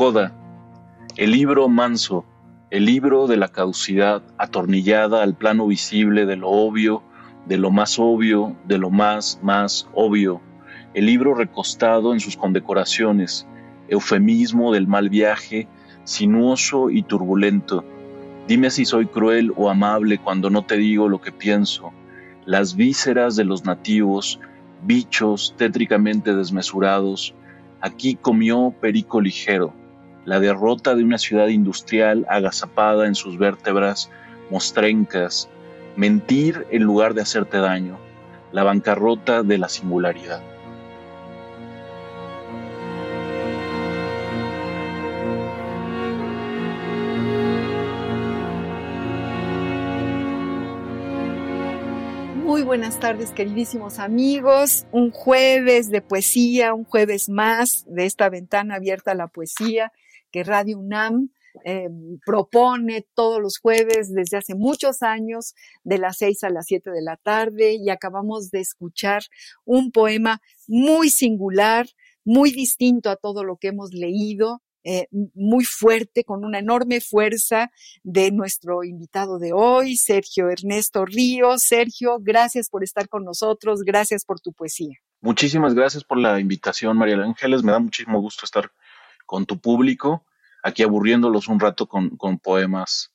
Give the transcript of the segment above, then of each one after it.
Coda, el libro manso, el libro de la caducidad atornillada al plano visible de lo obvio, de lo más obvio, de lo más, más obvio, el libro recostado en sus condecoraciones, eufemismo del mal viaje, sinuoso y turbulento. Dime si soy cruel o amable cuando no te digo lo que pienso. Las vísceras de los nativos, bichos tétricamente desmesurados, aquí comió perico ligero la derrota de una ciudad industrial agazapada en sus vértebras mostrencas, mentir en lugar de hacerte daño, la bancarrota de la singularidad. Muy buenas tardes, queridísimos amigos. Un jueves de poesía, un jueves más de esta ventana abierta a la poesía que Radio UNAM eh, propone todos los jueves desde hace muchos años, de las seis a las siete de la tarde, y acabamos de escuchar un poema muy singular, muy distinto a todo lo que hemos leído, eh, muy fuerte, con una enorme fuerza de nuestro invitado de hoy, Sergio Ernesto Ríos. Sergio, gracias por estar con nosotros, gracias por tu poesía. Muchísimas gracias por la invitación, María Ángeles. Me da muchísimo gusto estar con tu público, aquí aburriéndolos un rato con, poemas,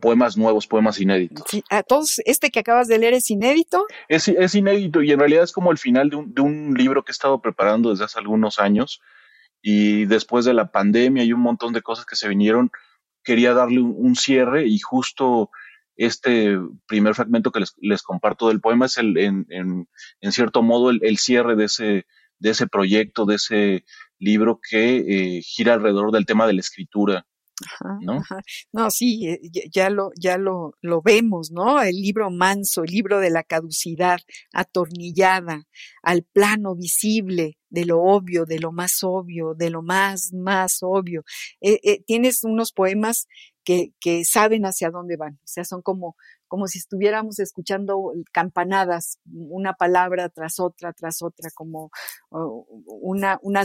poemas nuevos, poemas inéditos. Sí, a todos, este que acabas de leer es inédito. Es, es inédito y en realidad es como el final de un, de un libro que he estado preparando desde hace algunos años y después de la pandemia y un montón de cosas que se vinieron, quería darle un, cierre y justo este primer fragmento que les, les comparto del poema es el, en, en, en cierto modo el, el, cierre de ese, de ese proyecto, de ese libro que eh, gira alrededor del tema de la escritura. ¿no? no, sí, eh, ya lo, ya lo, lo vemos, ¿no? El libro manso, el libro de la caducidad, atornillada al plano visible de lo obvio, de lo más obvio, de lo más, más obvio. Eh, tienes unos poemas que, que saben hacia dónde van, o sea, son como como si estuviéramos escuchando campanadas, una palabra tras otra, tras otra, como una, una,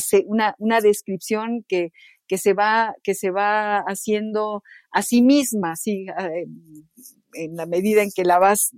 una, descripción que, que, se va, que se va haciendo a sí misma, así, eh, en la medida en que la vas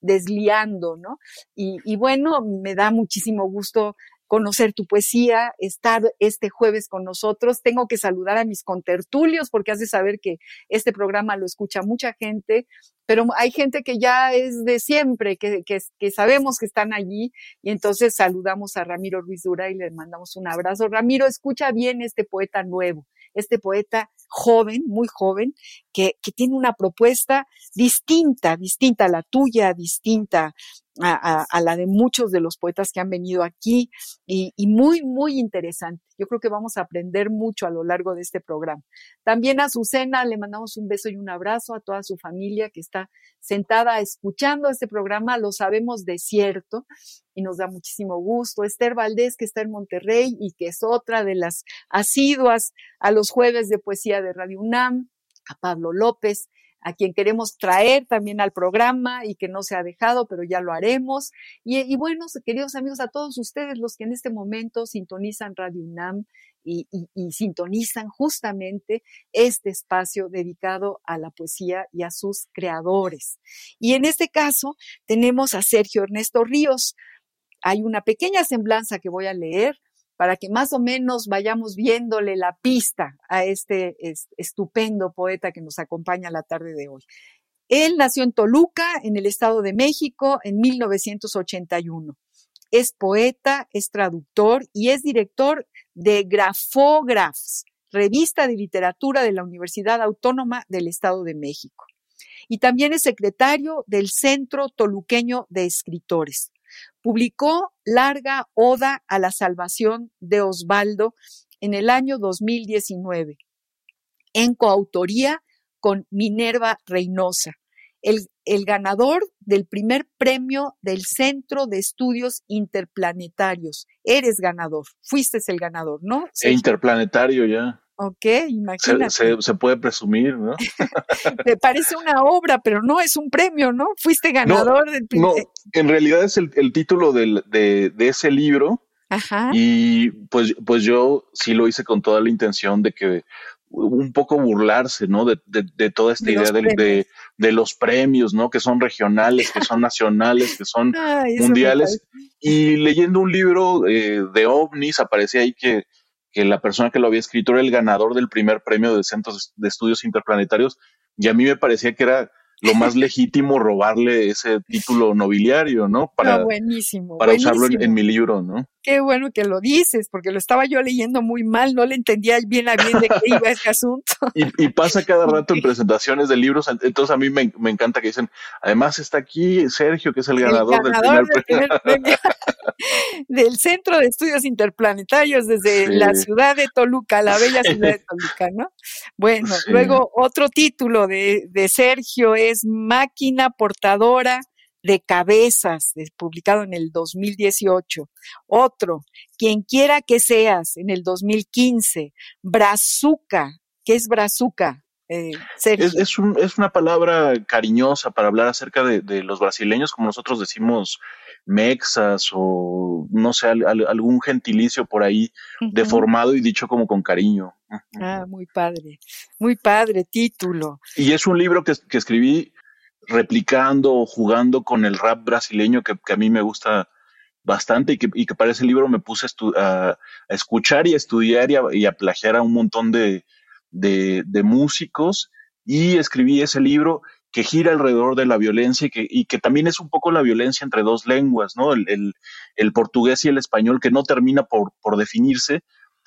desliando, ¿no? Y bueno, me da muchísimo gusto conocer tu poesía, estar este jueves con nosotros. Tengo que saludar a mis contertulios porque has de saber que este programa lo escucha mucha gente, pero hay gente que ya es de siempre, que, sabemos que están allí y entonces saludamos a Ramiro Ruiz Dura y le mandamos un abrazo. Ramiro, escucha bien este poeta nuevo, este poeta joven, muy joven, que, que tiene una propuesta distinta, distinta a la tuya, distinta a, la de muchos de los poetas que han venido aquí y, muy, muy interesante. Yo creo que vamos a aprender mucho a lo largo de este programa. También a Azucena le mandamos un beso y un abrazo a toda su familia que está sentada escuchando este programa, lo sabemos de cierto y nos da muchísimo gusto. Esther Valdés, que está en Monterrey y que es otra de las asiduas a los jueves de poesía de Radio UNAM, a Pablo López, a quien queremos traer también al programa y que no se ha dejado, pero ya lo haremos. Y, bueno, queridos amigos, a todos ustedes los que en este momento sintonizan Radio UNAM y, y, sintonizan justamente este espacio dedicado a la poesía y a sus creadores. Y en este caso tenemos a Sergio Ernesto Ríos. Hay una pequeña semblanza que voy a leer para que más o menos vayamos viéndole la pista a este estupendo poeta que nos acompaña la tarde de hoy. Él nació en Toluca, en el Estado de México, en 1981. Es poeta, es traductor y es director de Graphographs, Revista de Literatura de la Universidad Autónoma del Estado de México. Y también es secretario del Centro Toluqueño de Escritores. Publicó Larga Oda a la Salvación de Osvaldo en el año 2019, en coautoría con Minerva Reynosa, el, el, ganador del primer premio del Centro de Estudios Interplanetarios. Eres ganador, fuiste el ganador, ¿no? E interplanetario ya. Ok, imagínate. Se, se, puede presumir, ¿no? Me parece una obra, pero no es un premio, ¿no? Fuiste ganador no, del No, en realidad es el, el título del, de, de, ese libro. Ajá. Y pues, pues yo sí lo hice con toda la intención de que un poco burlarse, ¿no? De, de, de toda esta De idea de, de, de los premios, ¿no? Que son regionales, que son nacionales, que son Ay, mundiales. Y leyendo un libro eh, de ovnis, aparecía ahí que, que la persona que lo había escrito era el ganador del primer premio del Centro de Estudios Interplanetarios. Y a mí me parecía que era lo más legítimo robarle ese título nobiliario, ¿no? Para, No, buenísimo. para usarlo en, mi libro, ¿no? Qué bueno que lo dices, porque lo estaba yo leyendo muy mal, no le entendía bien a bien de qué iba este asunto. Y, y pasa cada rato en presentaciones de libros, entonces a mí me, me encanta que dicen, además está aquí Sergio, que es el ganador, el ganador del primer del premio. primer premio del Centro de Estudios Interplanetarios desde Sí. la ciudad de Toluca, la bella ciudad de Toluca, ¿no? Bueno, Sí. luego otro título de, de Sergio es Máquina Portadora de Cabezas, publicado en el 2018. Otro, Quien quiera que seas, en el 2015. Brazuca, ¿qué es Brazuca? Eh, Sergio. Es, es, un, es una palabra cariñosa para hablar acerca de, de los brasileños, como nosotros decimos mexas o no sé, al- al- algún gentilicio por ahí deformado y dicho como con cariño. Ah, muy padre, muy padre título. Y es un libro que, que escribí replicando o jugando con el rap brasileño que, que a mí me gusta bastante y que, y que para ese libro me puse a- a escuchar y a estudiar y a, y a plagiar a un montón de, de, de músicos y escribí ese libro que gira alrededor de la violencia y que, y que también es un poco la violencia entre dos lenguas, ¿no? El, el, el portugués y el español que no termina por, por definirse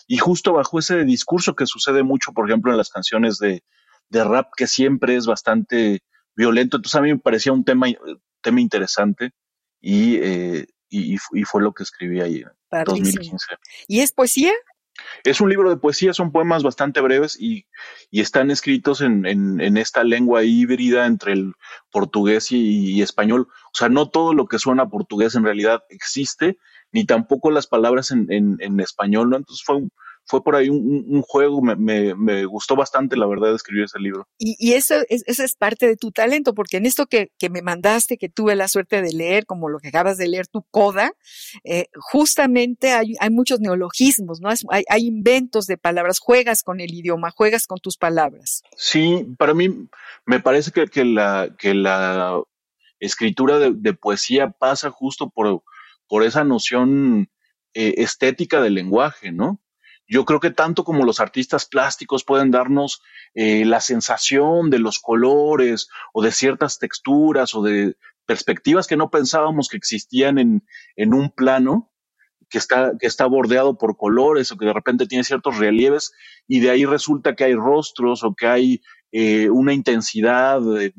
y justo bajo ese discurso que sucede mucho, por ejemplo, en las canciones de, de rap que siempre es bastante violento. Entonces a mí me parecía un tema, tema interesante y, eh, y, y fu- y fue lo que escribí ahí en Padrísimo. 2015. ¿Y es poesía? Es un libro de poesía, son poemas bastante breves y, y están escritos en, en, esta lengua híbrida entre el portugués y, español. O sea, no todo lo que suena portugués en realidad existe, ni tampoco las palabras en, en, en español, ¿no? Entonces fue, un- fue por ahí un, juego, me, me, me gustó bastante, la verdad, escribir ese libro. Y, y eso, es, eso es parte de tu talento, porque en esto que, que me mandaste, que tuve la suerte de leer, como lo que acabas de leer, tu coda, eh, justamente hay, hay muchos neologismos, ¿no? Hay, hay inventos de palabras, juegas con el idioma, juegas con tus palabras. Sí, para mí me parece que, que la, que la escritura de, de poesía pasa justo por, por esa noción eh, estética del lenguaje, ¿no? Yo creo que tanto como los artistas plásticos pueden darnos eh, la sensación de los colores o de ciertas texturas o de perspectivas que no pensábamos que existían en, en un plano, que está, que está bordeado por colores o que de repente tiene ciertos relieves y de ahí resulta que hay rostros o que hay eh, una intensidad eh,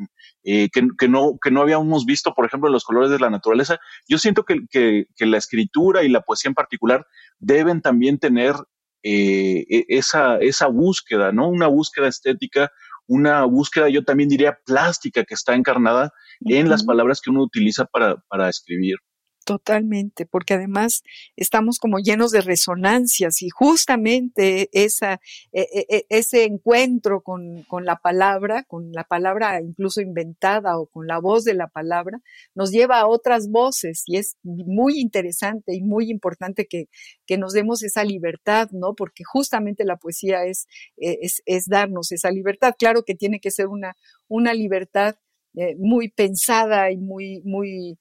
eh, que, que, no, que no habíamos visto, por ejemplo, en los colores de la naturaleza. Yo siento que, que, que la escritura y la poesía en particular deben también tener eh, e- esa, esa búsqueda, ¿no? Una búsqueda estética, una búsqueda, yo también diría, plástica que está encarnada en las palabras que uno utiliza para, para escribir. Totalmente, porque además estamos como llenos de resonancias y justamente esa, e- e- e- ese encuentro con, con la palabra, con la palabra incluso inventada o con la voz de la palabra, nos lleva a otras voces y es muy interesante y muy importante que, que nos demos esa libertad, ¿no? Porque justamente la poesía es, es, es darnos esa libertad. Claro que tiene que ser una, una libertad eh, muy pensada y muy, muy,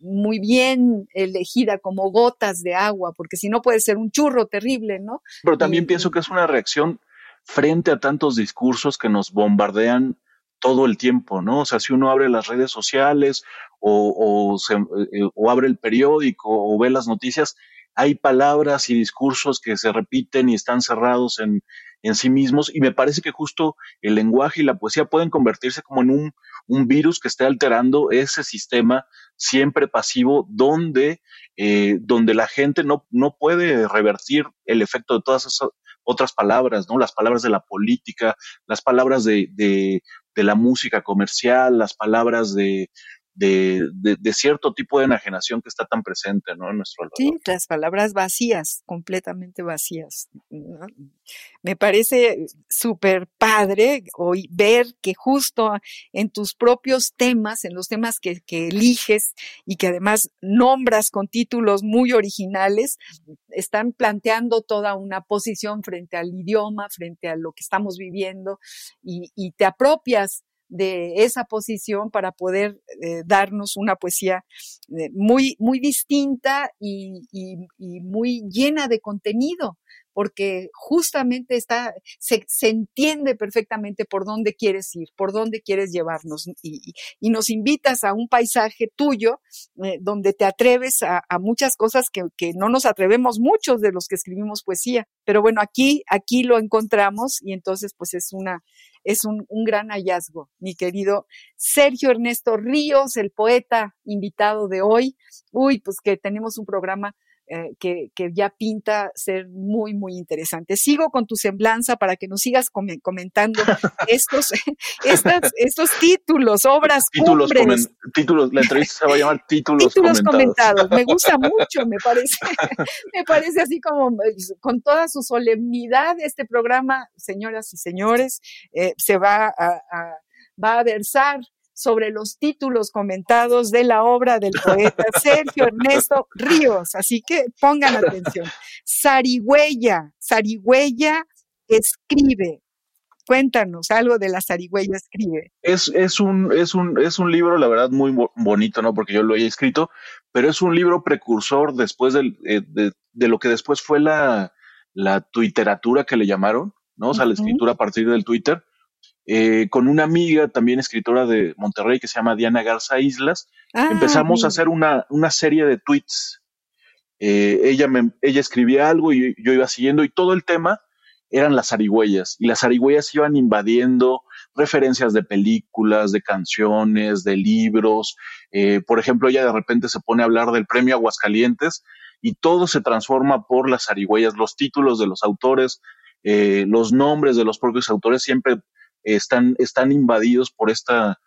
muy bien elegida como gotas de agua, porque si no puede ser un churro terrible, ¿no? Pero también Y- pienso que es una reacción frente a tantos discursos que nos bombardean todo el tiempo, ¿no? O sea, si uno abre las redes sociales o, o, se- eh, o abre el periódico o ve las noticias, hay palabras y discursos que se repiten y están cerrados en, en sí mismos y me parece que justo el lenguaje y la poesía pueden convertirse como en un, un virus que esté alterando ese sistema siempre pasivo donde, eh, donde la gente no, no puede revertir el efecto de todas esas otras palabras, ¿no? Las palabras de la política, las palabras de, de, de la música comercial, las palabras de, de, de, cierto tipo de enajenación que está tan presente ¿no? en nuestro alrededor. Sí, las palabras vacías, completamente vacías. Me parece súper padre hoy ver que justo en tus propios temas, en los temas que, que eliges y que además nombras con títulos muy originales, están planteando toda una posición frente al idioma, frente a lo que estamos viviendo y, y te apropias de esa posición para poder eh, darnos una poesía eh, muy, muy distinta y, muy llena de contenido, porque justamente está, se, entiende perfectamente por dónde quieres ir, por dónde quieres llevarnos y, nos invitas a un paisaje tuyo eh, donde te atreves a, muchas cosas que, que, no nos atrevemos muchos de los que escribimos poesía. Pero bueno, aquí, aquí lo encontramos y entonces pues es una, es un, un, gran hallazgo, mi querido Sergio Ernesto Ríos, el poeta invitado de hoy. Uy, pues que tenemos un programa eh, que, que, ya pinta ser muy, muy interesante. Sigo con tu semblanza para que nos sigas comentando estos, estas, estos títulos, obras títulos, títulos, la entrevista se va a llamar títulos, títulos comentados. Me gusta mucho, me parece, me parece así como con toda su solemnidad este programa, señoras y señores, eh, se va a, a va a versar sobre los títulos comentados de la obra del poeta Sergio Ernesto Ríos. Así que pongan atención. Sarigüeya, Sarigüeya escribe. Cuéntanos algo de la Sarigüeya escribe. Es, es, un, es, un, es un libro, la verdad, muy bonito, ¿no? Porque yo lo he escrito, pero es un libro precursor después del, eh, de, de, lo que después fue la, la tuiteratura que le llamaron, ¿no? O sea, la escritura a partir del Twitter eh, con una amiga, también escritora de Monterrey, que se llama Diana Garza Islas. Ah, empezamos a hacer una, una, serie de tweets. Eh, ella, me, ella escribía algo y yo iba siguiendo y todo el tema eran las arigüeyas y las arigüeyas iban invadiendo referencias de películas, de canciones, de libros. Eh, por ejemplo, ella de repente se pone a hablar del premio Aguascalientes y todo se transforma por las arigüeyas, los títulos de los autores, los nombres de los propios autores siempre están, están invadidos por esta,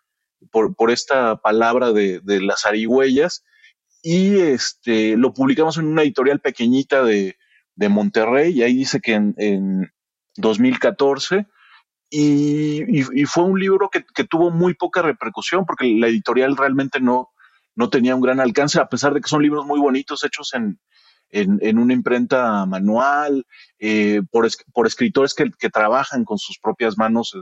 por, por esta palabra de, de, las arihuellas y este, lo publicamos en una editorial pequeñita de, de Monterrey y ahí dice que en, en 2014 y, y, fue un libro que, que, tuvo muy poca repercusión porque la editorial realmente no, no tenía un gran alcance, a pesar de que son libros muy bonitos hechos en, en, en una imprenta manual, eh, por, por, escritores que, que, trabajan con sus propias manos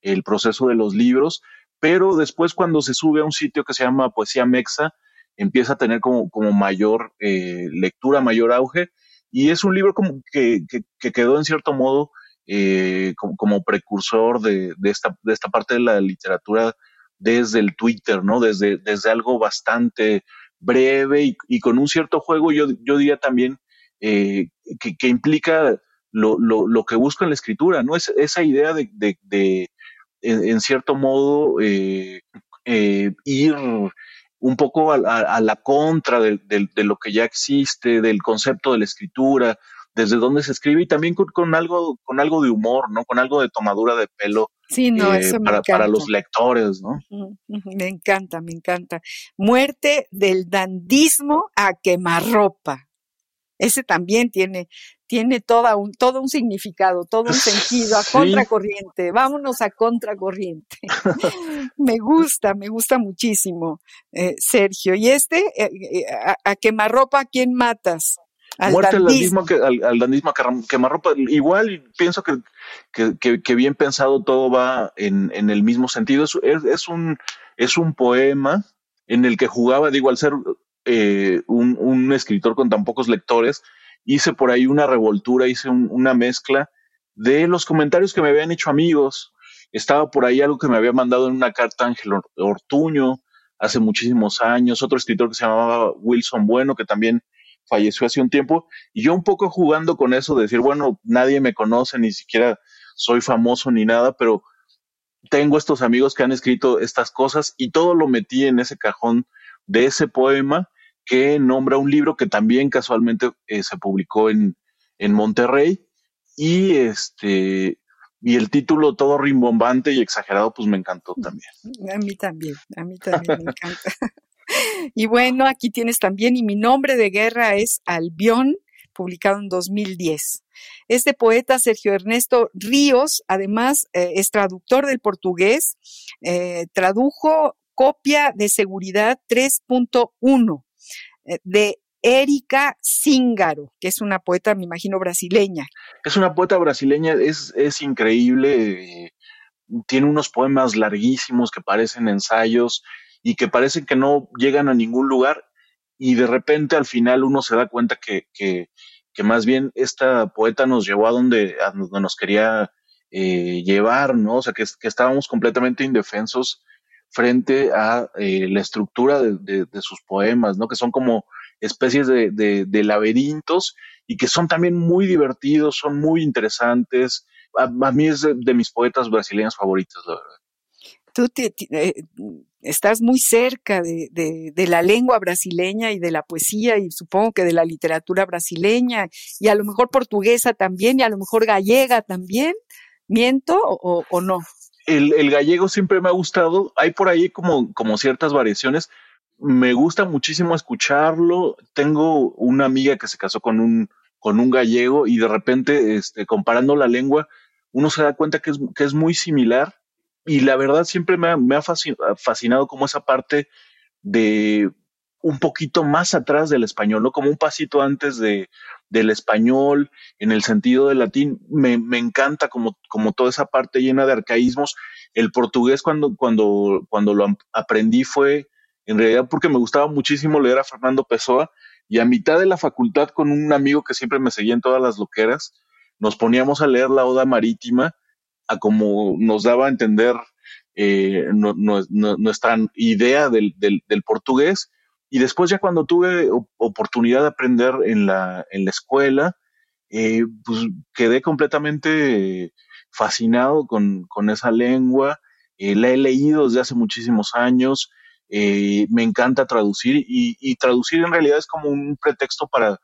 el, proceso de los libros, pero después cuando se sube a un sitio que se llama Poesía Mexa, empieza a tener como, como mayor eh, lectura, mayor auge, y es un libro como que, que quedó en cierto modo eh, como, como, precursor de, de, esta, de esta parte de la literatura desde el Twitter, ¿no? Desde, desde algo bastante breve y, con un cierto juego, yo, yo diría también eh, que, implica lo, lo, lo, que busca en la escritura, ¿no? Es, esa idea de, de, en, cierto modo, eh, eh, ir un poco a, la contra de, de, lo que ya existe, del concepto de la escritura, desde dónde se escribe y también con, algo, con algo de humor, ¿no? Con algo de tomadura de pelo sí, no, eh, para, para, los lectores, ¿no? Me encanta, me encanta. Muerte del dandismo a quemarropa. Ese también tiene, tiene toda un, todo un significado, todo un sentido, a contracorriente. Vámonos a contracorriente. me gusta, me gusta muchísimo, eh, Sergio. Y este, eh, a, a quemarropa, ¿a quién matas? Muerte al dandismo, que, al, al dandismo quemarropa. Igual pienso que, que, que, bien pensado todo va en, en el mismo sentido. Es, es, un, es un poema en el que jugaba, digo, al ser eh, un, un, escritor con tan pocos lectores, hice por ahí una revoltura, hice una mezcla de los comentarios que me habían hecho amigos. Estaba por ahí algo que me había mandado en una carta Ángel Ortuño hace muchísimos años, otro escritor que se llamaba Wilson Bueno, que también falleció hace un tiempo, y yo un poco jugando con eso de decir, bueno, nadie me conoce, ni siquiera soy famoso ni nada, pero tengo estos amigos que han escrito estas cosas y todo lo metí en ese cajón de ese poema que nombra un libro que también casualmente eh, se publicó en, en Monterrey y este y el título todo rimbombante y exagerado pues me encantó también. A mí también, a mí también me encanta. y bueno, aquí tienes también y mi nombre de guerra es Albión, publicado en 2010. Este poeta, Sergio Ernesto Ríos, además eh, es traductor del portugués, eh, tradujo copia de seguridad 3.1 eh, de Erika Zíngaro, que es una poeta, me imagino, brasileña. Es una poeta brasileña, es, es increíble, tiene unos poemas larguísimos que parecen ensayos y que parecen que no llegan a ningún lugar y de repente al final uno se da cuenta que, que, más bien esta poeta nos llevó a donde, a donde nos quería eh, llevar, ¿no? O sea, que, que, estábamos completamente indefensos frente a eh, la estructura de, de, sus poemas, ¿no? Que son como especies de, de, laberintos y que son también muy divertidos, son muy interesantes. A, mí es de, mis poetas brasileños favoritos, la verdad tú te, estás muy cerca de, de, la lengua brasileña y de la poesía y supongo que de la literatura brasileña y a lo mejor portuguesa también y a lo mejor gallega también. ¿Miento o, no? El, el, gallego siempre me ha gustado. Hay por ahí como, como ciertas variaciones. Me gusta muchísimo escucharlo. Tengo una amiga que se casó con un, con un gallego y de repente, este, comparando la lengua, uno se da cuenta que es, que es muy similar y la verdad siempre me ha, fascinado como esa parte de un poquito más atrás del español, ¿no? Como un pasito antes de, del español, en el sentido del latín, me, me, encanta como, como toda esa parte llena de arcaísmos. El portugués cuando, cuando, cuando lo aprendí fue en realidad porque me gustaba muchísimo leer a Fernando Pessoa y a mitad de la facultad con un amigo que siempre me seguía en todas las loqueras, nos poníamos a leer la Oda Marítima a como nos daba a entender eh, nuestra idea del, portugués. Y después ya cuando tuve oportunidad de aprender en la, en la escuela, eh, pues quedé completamente fascinado con, esa lengua. Eh, la he leído desde hace muchísimos años. me encanta traducir y, traducir en realidad es como un pretexto para,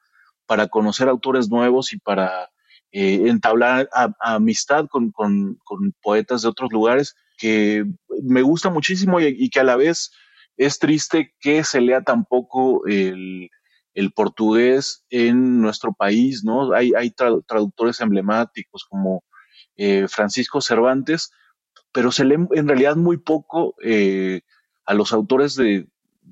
para conocer autores nuevos y para eh, entablar amistad con, poetas de otros lugares que me gusta muchísimo y, que a la vez es triste que se lea tan poco el, portugués en nuestro país, ¿no? Hay, hay traductores emblemáticos como eh, Francisco Cervantes, pero se lee en realidad muy poco eh, a los autores de,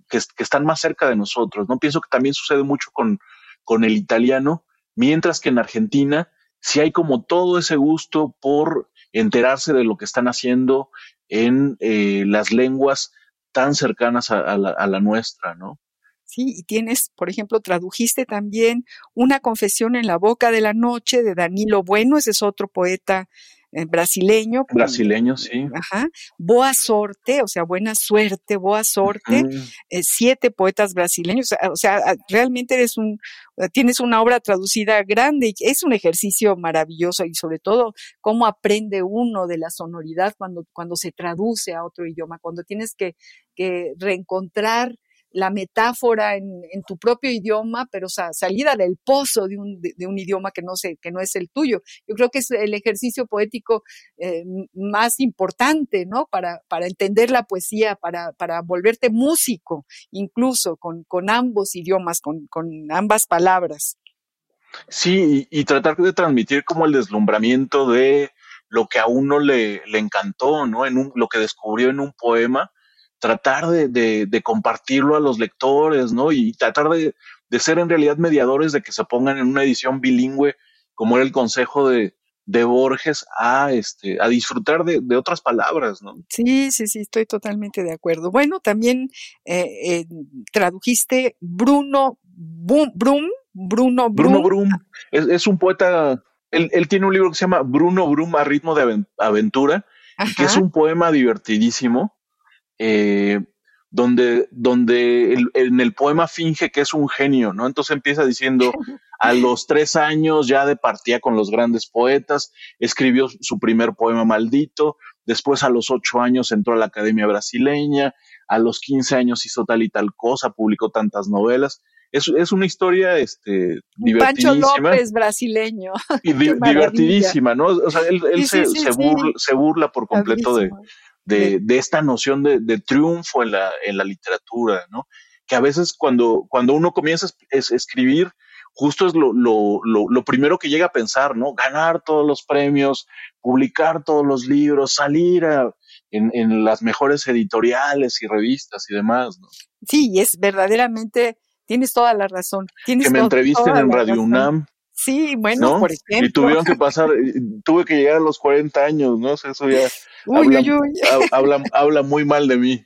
que, están más cerca de nosotros, ¿no? Pienso que también sucede mucho con, con el italiano, mientras que en Argentina si hay como todo ese gusto por enterarse de lo que están haciendo en eh, las lenguas tan cercanas a, la, a, la, nuestra, ¿no? Sí, y tienes, por ejemplo, tradujiste también Una confesión en la boca de la noche de Danilo Bueno, ese es otro poeta eh, brasileño. Brasileño, sí. Ajá. Boa Sorte, o sea, buena suerte, Boa Sorte. Eh, siete poetas brasileños. O sea, realmente eres un, eh, tienes una obra traducida grande y es un ejercicio maravilloso y sobre todo cómo aprende uno de la sonoridad cuando, cuando se traduce a otro idioma, cuando tienes que, que reencontrar la metáfora en, tu propio idioma, pero salida del pozo de un, de, un, idioma que no, sé, que no es el tuyo. Yo creo que es el ejercicio poético eh, más importante, ¿no? Para, para entender la poesía, para, para volverte músico, incluso con, ambos idiomas, con, con ambas palabras. Sí, y, tratar de transmitir como el deslumbramiento de lo que a uno le, le encantó, ¿no? En un, lo que descubrió en un poema tratar de, compartirlo a los lectores, ¿no? Y tratar de, ser en realidad mediadores de que se pongan en una edición bilingüe, como era el consejo de, Borges, a, este, a disfrutar de, otras palabras, ¿no? Sí, sí, sí, estoy totalmente de acuerdo. Bueno, también eh, eh, tradujiste Bruno Brum, Bruno Brum. Bruno Brum, es, un poeta, él, él, tiene un libro que se llama Bruno Brum a ritmo de aventura, que es un poema divertidísimo eh, donde, donde en el poema finge que es un genio, ¿no? Entonces empieza diciendo, a los tres años ya de partía con los grandes poetas, escribió su primer poema maldito, después a los ocho años entró a la Academia Brasileña, a los quince años hizo tal y tal cosa, publicó tantas novelas. Es, es una historia este, divertidísima. Pancho López brasileño. Y divertidísima, ¿no? O sea, él, él se, se, burla, se, burla, por completo de, de, de, esta noción de, de, triunfo en la, en la literatura, ¿no? Que a veces cuando, cuando uno comienza a escribir, justo es lo, lo, lo, lo, primero que llega a pensar, ¿no? Ganar todos los premios, publicar todos los libros, salir a, en, en, las mejores editoriales y revistas y demás, ¿no? Sí, es verdaderamente, tienes toda la razón. Tienes que me entrevisten en Radio razón. UNAM. Sí, bueno, ¿no? por ejemplo. Y tuvieron que pasar, tuve que llegar a los 40 años, ¿no? Eso ya uy, habla, uy, uy. Habla, habla, muy mal de mí.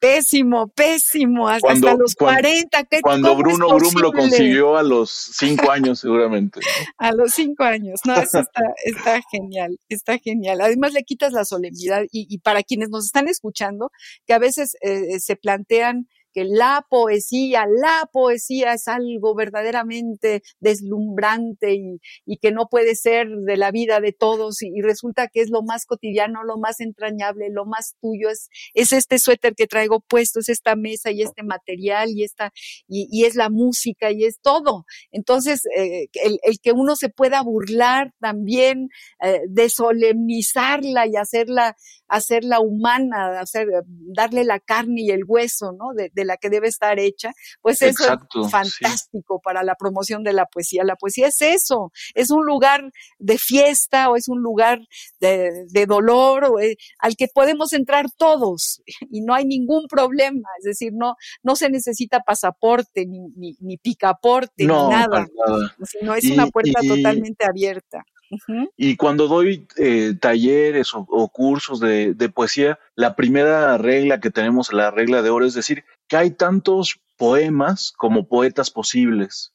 Pésimo, pésimo, hasta, cuando, hasta los cuando, 40. ¿qué, cuando Bruno Brum lo consiguió a los 5 años, seguramente. ¿no? A los 5 años, no, eso está, está genial, está genial. Además, le quitas la solemnidad y, y para quienes nos están escuchando, que a veces eh, se plantean que la poesía, la poesía es algo verdaderamente deslumbrante y, y, que no puede ser de la vida de todos y, resulta que es lo más cotidiano, lo más entrañable, lo más tuyo, es, es este suéter que traigo puesto, es esta mesa y este material y esta, y, y es la música y es todo. Entonces, eh, el, el, que uno se pueda burlar también, eh, de solemnizarla y hacerla, hacerla humana, hacer, darle la carne y el hueso, ¿no? De, de la que debe estar hecha, pues eso Exacto, es fantástico sí. para la promoción de la poesía. La poesía es eso, es un lugar de fiesta o es un lugar de, de dolor o, eh, al que podemos entrar todos y no hay ningún problema, es decir, no, no se necesita pasaporte ni, ni, ni picaporte no, ni nada, nada. sino es y, una puerta y, totalmente abierta. Uh -huh. Y cuando doy eh, talleres o, o cursos de, de, poesía, la primera regla que tenemos, la regla de oro, es decir, que hay tantos poemas como poetas posibles,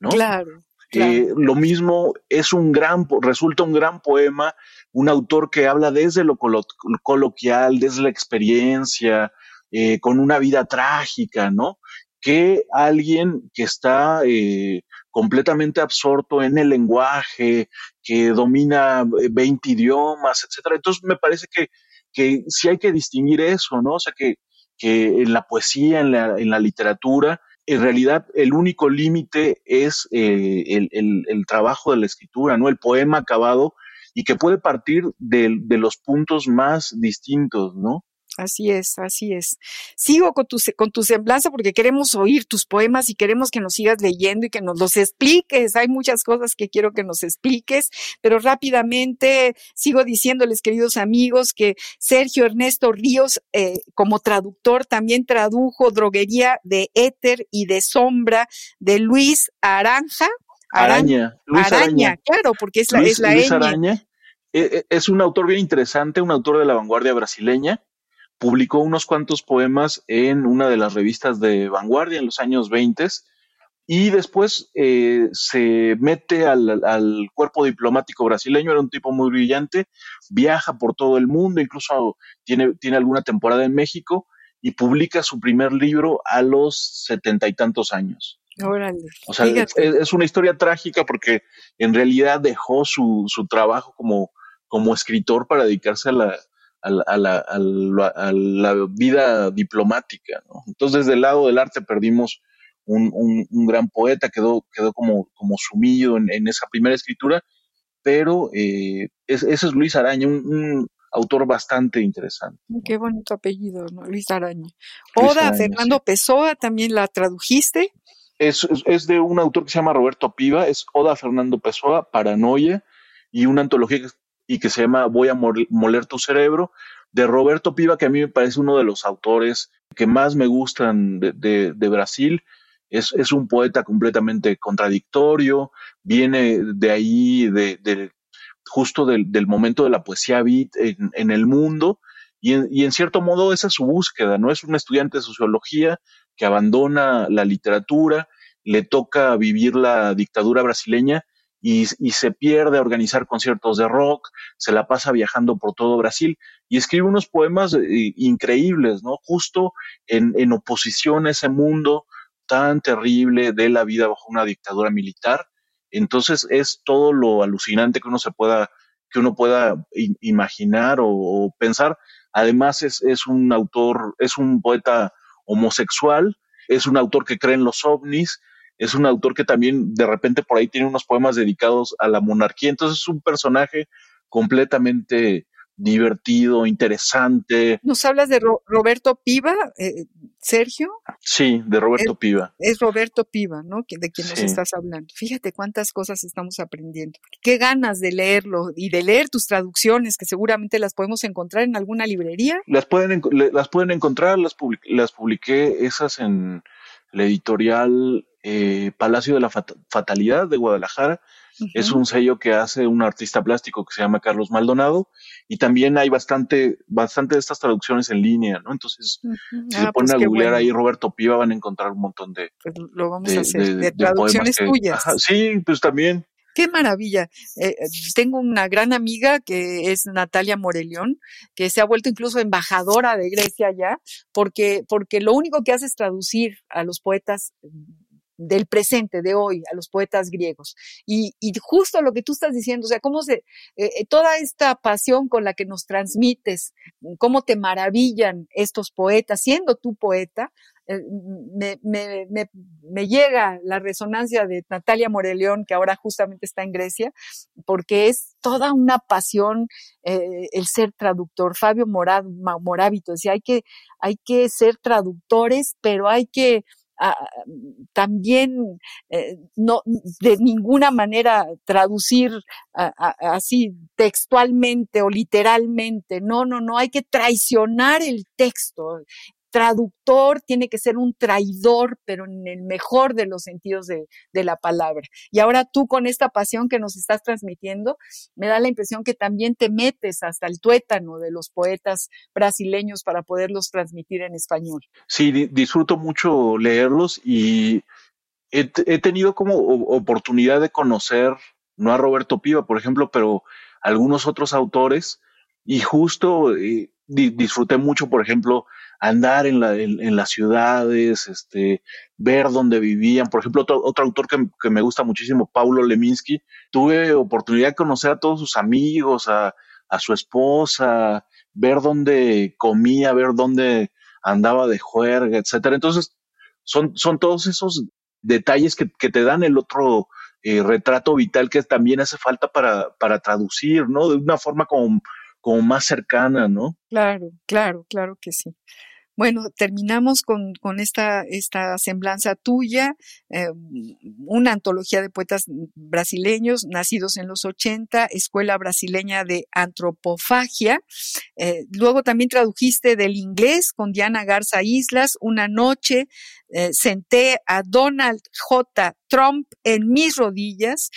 ¿no? Claro. claro. Eh, lo mismo es un gran, resulta un gran poema, un autor que habla desde lo colo coloquial, desde la experiencia, eh, con una vida trágica, ¿no? Que alguien que está eh, completamente absorto en el lenguaje, que domina 20 idiomas, etcétera. Entonces me parece que, que sí hay que distinguir eso, ¿no? O sea, que, que en la poesía, en la, en la literatura, en realidad el único límite es eh, el, el, el, trabajo de la escritura, ¿no? El poema acabado y que puede partir de, de los puntos más distintos, ¿no? Así es, así es. Sigo con tu, con tu semblanza porque queremos oír tus poemas y queremos que nos sigas leyendo y que nos los expliques. Hay muchas cosas que quiero que nos expliques, pero rápidamente sigo diciéndoles, queridos amigos, que Sergio Ernesto Ríos, eh, como traductor, también tradujo Droguería de Éter y de Sombra de Luis Aranja. Araña, Luis Araña, Araña. claro, porque es la, Luis, es la Luis Araña eh, es un autor bien interesante, un autor de la vanguardia brasileña publicó unos cuantos poemas en una de las revistas de vanguardia en los años 20 y después eh, se mete al, al, cuerpo diplomático brasileño, era un tipo muy brillante, viaja por todo el mundo, incluso tiene, tiene alguna temporada en México y publica su primer libro a los setenta y tantos años. Órale, o sea, es, es, una historia trágica porque en realidad dejó su, su trabajo como, como escritor para dedicarse a la, a la, a la, a la, a la vida diplomática. ¿no? Entonces, desde el lado del arte perdimos un, un, un gran poeta, quedó, quedó como, como sumido en, en esa primera escritura, pero eh, es, ese es Luis Araña, un, un, autor bastante interesante. ¿no? Qué bonito apellido, ¿no? Luis Araña. Luis Oda Araña, Fernando sí. Pessoa, también la tradujiste. Es, es, es, de un autor que se llama Roberto Piva, es Oda Fernando Pessoa, Paranoia, y una antología que y que se llama Voy a moler tu cerebro, de Roberto Piva, que a mí me parece uno de los autores que más me gustan de, de, Brasil. Es, es, un poeta completamente contradictorio, viene de ahí, de, justo del, del, momento de la poesía beat en, en el mundo, y y en, cierto modo esa es su búsqueda, ¿no? Es un estudiante de sociología que abandona la literatura, le toca vivir la dictadura brasileña y, se pierde a organizar conciertos de rock, se la pasa viajando por todo Brasil y escribe unos poemas eh, increíbles, ¿no? Justo en, en oposición a ese mundo tan terrible de la vida bajo una dictadura militar. Entonces es todo lo alucinante que uno se pueda, que uno pueda imaginar o, pensar. Además es, es un autor, es un poeta homosexual, es un autor que cree en los ovnis, es un autor que también de repente por ahí tiene unos poemas dedicados a la monarquía, entonces es un personaje completamente divertido, interesante. ¿Nos hablas de Roberto Piva, eh, Sergio? Sí, de Roberto Piva. Es Roberto Piva, ¿no? De quien nos estás hablando. Fíjate cuántas cosas estamos aprendiendo. Qué ganas de leerlo y de leer tus traducciones, que seguramente las podemos encontrar en alguna librería. Las pueden, las pueden encontrar, las, las publiqué esas en la editorial eh, Palacio de la Fatalidad de Guadalajara. Es un sello que hace un artista plástico que se llama Carlos Maldonado y también hay bastante, bastante de estas traducciones en línea, ¿no? Entonces, si se ah, ponen pues a googlear ahí Roberto Piva van a encontrar un montón de... Pues lo vamos a hacer, de, traducciones tuyas. sí, pues también. Qué maravilla. Eh, tengo una gran amiga que es Natalia Morelión, que se ha vuelto incluso embajadora de Grecia ya, porque, porque lo único que hace es traducir a los poetas del presente, de hoy, a los poetas griegos. Y, justo lo que tú estás diciendo, o sea, cómo se, eh, eh, toda esta pasión con la que nos transmites, cómo te maravillan estos poetas, siendo tú poeta, eh, me, me, me, me, llega la resonancia de Natalia Moreleón, que ahora justamente está en Grecia, porque es toda una pasión el ser traductor. Fabio Morad, Morábito decía, hay que, hay que ser traductores, pero hay que también eh, no de ninguna manera traducir así textualmente o literalmente. No, no, no, hay que traicionar el texto traductor tiene que ser un traidor, pero en el mejor de los sentidos de, la palabra. Y ahora tú con esta pasión que nos estás transmitiendo, me da la impresión que también te metes hasta el tuétano de los poetas brasileños para poderlos transmitir en español. Sí, disfruto mucho leerlos y he, tenido como oportunidad de conocer, no a Roberto Piva, por ejemplo, pero algunos otros autores y justo eh, disfruté mucho, por ejemplo, andar en, la, en, las ciudades, este, ver dónde vivían. Por ejemplo, otro, otro autor que, que, me gusta muchísimo, Paulo Leminski, tuve oportunidad de conocer a todos sus amigos, a, a su esposa, ver dónde comía, ver dónde andaba de juerga, etcétera. Entonces, son, son todos esos detalles que, que te dan el otro eh, retrato vital que también hace falta para, para traducir, ¿no? De una forma como, como más cercana, ¿no? Claro, claro, claro que sí. Bueno, terminamos con, esta, semblanza tuya, eh, una antología de poetas brasileños nacidos en los 80, Escuela Brasileña de Antropofagia. Eh, luego también tradujiste del inglés con Diana Garza Islas, Una noche, eh, senté a Donald J. Trump en mis rodillas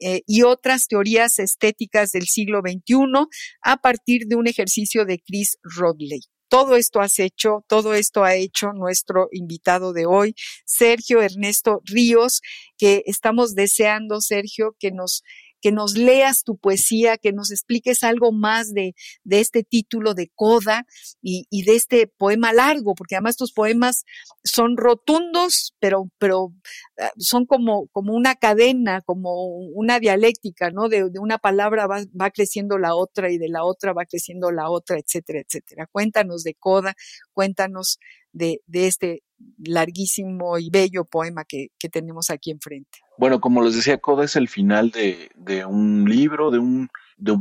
y otras teorías estéticas del siglo XXI a partir de un ejercicio de Chris Rodley. Todo esto has hecho, todo esto ha hecho nuestro invitado de hoy, Sergio Ernesto Ríos, que estamos deseando, Sergio, que nos que nos leas tu poesía, que nos expliques algo más de, de este título de Coda y, de este poema largo, porque además tus poemas son rotundos, pero, pero ah, son como, como una cadena, como una dialéctica, ¿no? De, de una palabra va, va, creciendo la otra y de la otra va creciendo la otra, etcétera, etcétera. Cuéntanos de Coda, cuéntanos de, de este larguísimo y bello poema que, que tenemos aquí enfrente. Bueno, como les decía, Coda es el final de, un libro, de un,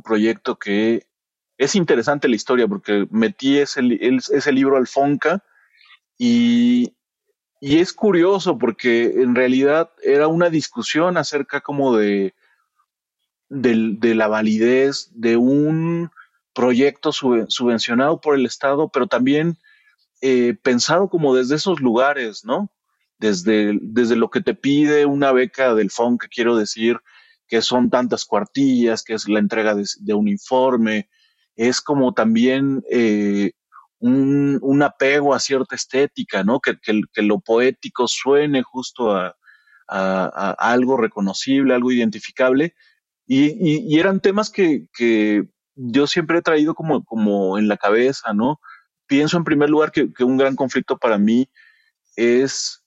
proyecto que es interesante la historia porque metí ese, libro al Fonca y, es curioso porque en realidad era una discusión acerca como de, de, la validez de un proyecto subvencionado por el Estado, pero también eh, pensado como desde esos lugares, ¿no? Desde, desde lo que te pide una beca del que quiero decir, que son tantas cuartillas, que es la entrega de, un informe, es como también eh, un, un, apego a cierta estética, ¿no? Que, que, que, lo poético suene justo a, a, algo reconocible, algo identificable, y, eran temas que, yo siempre he traído como, como en la cabeza, ¿no? Pienso en primer lugar que, que un gran conflicto para mí es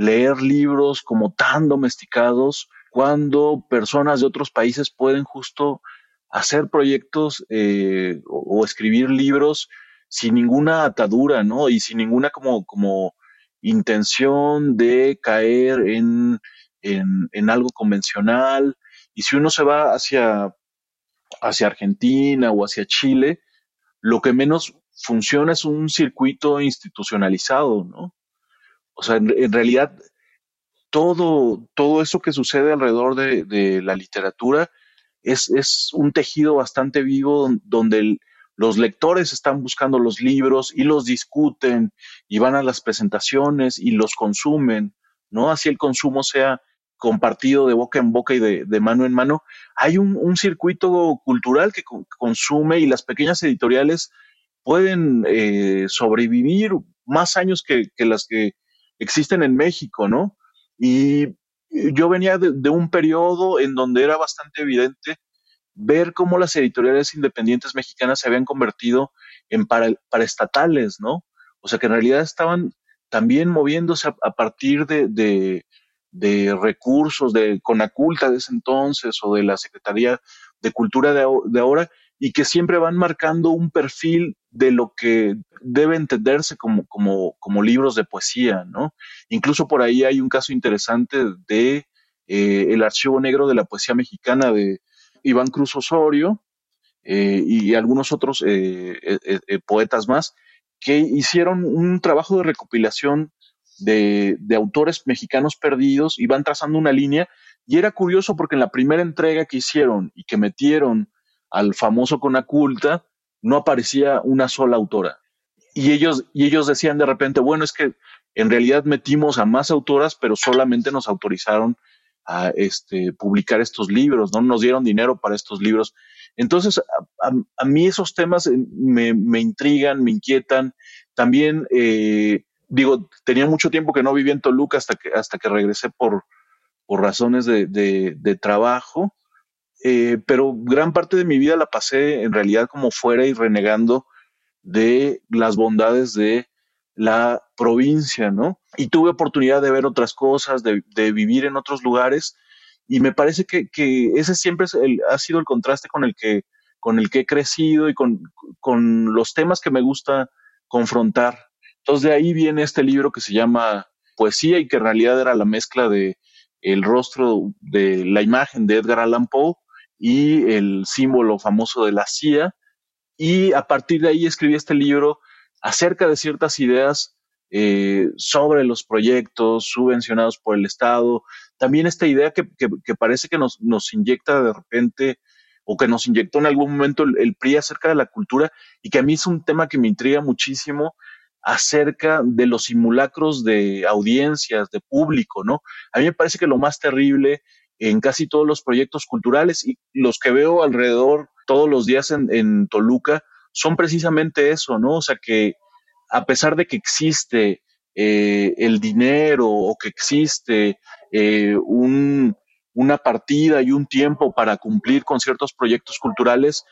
leer libros como tan domesticados cuando personas de otros países pueden justo hacer proyectos eh, o, escribir libros sin ninguna atadura, ¿no? Y sin ninguna como, como intención de caer en, en, algo convencional. Y si uno se va hacia, hacia Argentina o hacia Chile, lo que menos funciona es un circuito institucionalizado, ¿no? O sea, en, realidad, todo, todo eso que sucede alrededor de, la literatura es, un tejido bastante vivo donde los lectores están buscando los libros y los discuten y van a las presentaciones y los consumen, ¿no? Así el consumo sea compartido de boca en boca y de, mano en mano. Hay un, circuito cultural que consume y las pequeñas editoriales pueden eh, sobrevivir más años que, las que existen en México, ¿no? Y yo venía de, un periodo en donde era bastante evidente ver cómo las editoriales independientes mexicanas se habían convertido en paraestatales, ¿no? O sea, que en realidad estaban también moviéndose a, partir de, recursos de Conaculta de ese entonces o de la Secretaría de Cultura de, de ahora y que siempre van marcando un perfil de lo que debe entenderse como, como, como libros de poesía, ¿no? Incluso por ahí hay un caso interesante de eh, el archivo negro de la poesía mexicana de Iván Cruz Osorio eh, y algunos otros eh, poetas más que hicieron un trabajo de recopilación de, de, autores mexicanos perdidos y van trazando una línea. Y era curioso porque en la primera entrega que hicieron y que metieron al famoso Conaculta, no aparecía una sola autora. Y ellos, y ellos decían de repente, bueno, es que en realidad metimos a más autoras, pero solamente nos autorizaron a este, publicar estos libros, no nos dieron dinero para estos libros. Entonces, a, mí esos temas eh, me, me, intrigan, me inquietan. También, eh, digo, tenía mucho tiempo que no vivía en Toluca hasta que, hasta que regresé por, por razones de, de, de trabajo. Eh, pero gran parte de mi vida la pasé en realidad como fuera y renegando de las bondades de la provincia, ¿no? Y tuve oportunidad de ver otras cosas, de, vivir en otros lugares, y me parece que, ese siempre ha sido el contraste con el que, con el que he crecido y con, con los temas que me gusta confrontar. Entonces de ahí viene este libro que se llama Poesía y que en realidad era la mezcla de el rostro de la imagen de Edgar Allan Poe y el símbolo famoso de la CIA. Y a partir de ahí escribí este libro acerca de ciertas ideas eh, sobre los proyectos subvencionados por el Estado. También esta idea que, parece que nos, nos, inyecta de repente o que nos inyectó en algún momento el, el, PRI acerca de la cultura y que a mí es un tema que me intriga muchísimo acerca de los simulacros de audiencias, de público, ¿no? A mí me parece que lo más terrible en casi todos los proyectos culturales y los que veo alrededor todos los días en, Toluca son precisamente eso, ¿no? O sea que a pesar de que existe eh, el dinero o que existe eh, una partida y un tiempo para cumplir con ciertos proyectos culturales,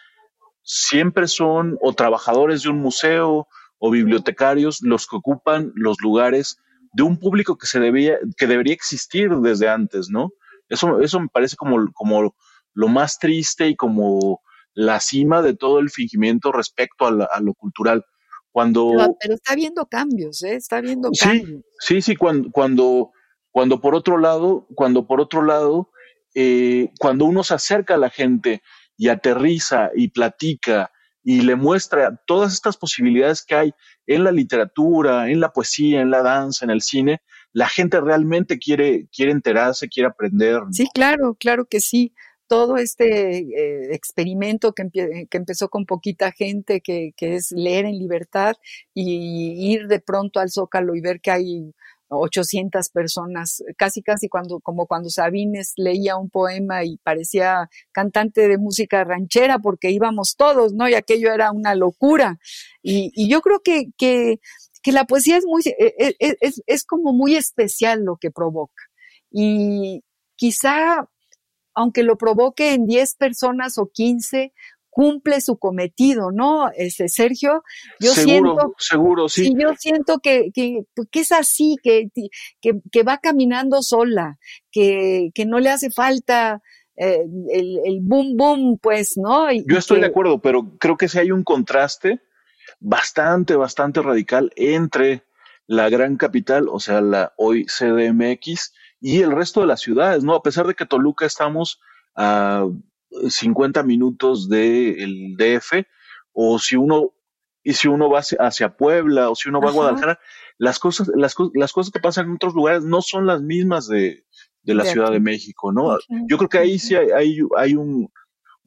siempre son o trabajadores de un museo o bibliotecarios los que ocupan los lugares de un público que se debía, que debería existir desde antes, ¿no? Eso, eso me parece como, como lo más triste y como la cima de todo el fingimiento respecto a, lo cultural. Cuando, pero, está habiendo cambios, ¿eh? Está habiendo cambios. Sí, sí, cuando, cuando, cuando por otro lado, cuando por otro lado, eh, cuando uno se acerca a la gente y aterriza y platica y le muestra todas estas posibilidades que hay en la literatura, en la poesía, en la danza, en el cine, la gente realmente quiere, quiere enterarse, quiere aprender. Sí, claro, claro que sí. Todo este eh, experimento que, que, empezó con poquita gente, que, que es leer en libertad y ir de pronto al Zócalo y ver que hay 800 personas, casi casi cuando, como cuando Sabines leía un poema y parecía cantante de música ranchera porque íbamos todos, ¿no? Y aquello era una locura. Y, y yo creo que, que que la poesía es muy, e, e, e, es, es, como muy especial lo que provoca. y quizá, aunque lo provoque en 10 personas o 15, cumple su cometido, ¿no? Este, Sergio, yo seguro, siento, seguro, sí. yo siento que, que, que es así, que, que, que, va caminando sola, que, que no le hace falta eh, el, el, boom boom, pues, ¿no? Y, yo estoy de acuerdo, pero creo que sí hay un contraste bastante, bastante radical entre la gran capital, o sea, la hoy CDMX, y el resto de las ciudades, ¿no? A pesar de que Toluca estamos a 50 minutos del DF, o si uno, y si uno va hacia, Puebla, o si uno va a Guadalajara, las cosas, las, las, cosas que pasan en otros lugares no son las mismas de, de la Ciudad de México, ¿no? Yo creo que ahí sí hay, hay, hay un,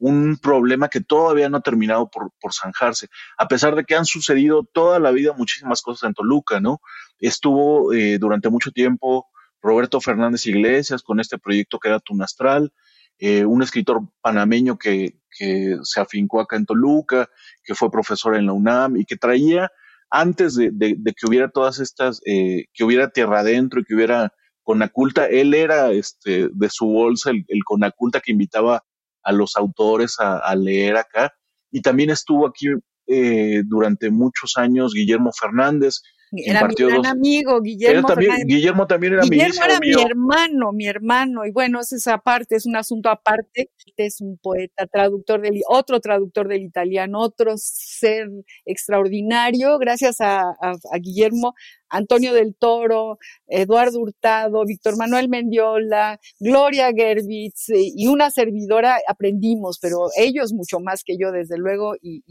un, problema que todavía no ha terminado por, por, zanjarse, a pesar de que han sucedido toda la vida muchísimas cosas en Toluca, ¿no? Estuvo eh, durante mucho tiempo Roberto Fernández Iglesias con este proyecto que era Tunastral, eh, un escritor panameño que, que, se afincó acá en Toluca, que fue profesor en la UNAM y que traía, antes de, de, que hubiera todas estas, eh, que hubiera tierra adentro y que hubiera Conaculta, él era este, de su bolsa el Conaculta que invitaba a los autores a, a leer acá. Y también estuvo aquí eh, durante muchos años Guillermo Fernández, era mi gran amigo, Guillermo. También, Guillermo también era Guillermo era mío. mi hermano, mi hermano. Y bueno, es esa parte, es un asunto aparte. Es un poeta, traductor del, otro traductor del italiano, otro ser extraordinario. Gracias a, a, a Guillermo Antonio del Toro, Eduardo Hurtado, Víctor Manuel Mendiola, Gloria Gerbitz eh, y una servidora aprendimos, pero ellos mucho más que yo, desde luego, y,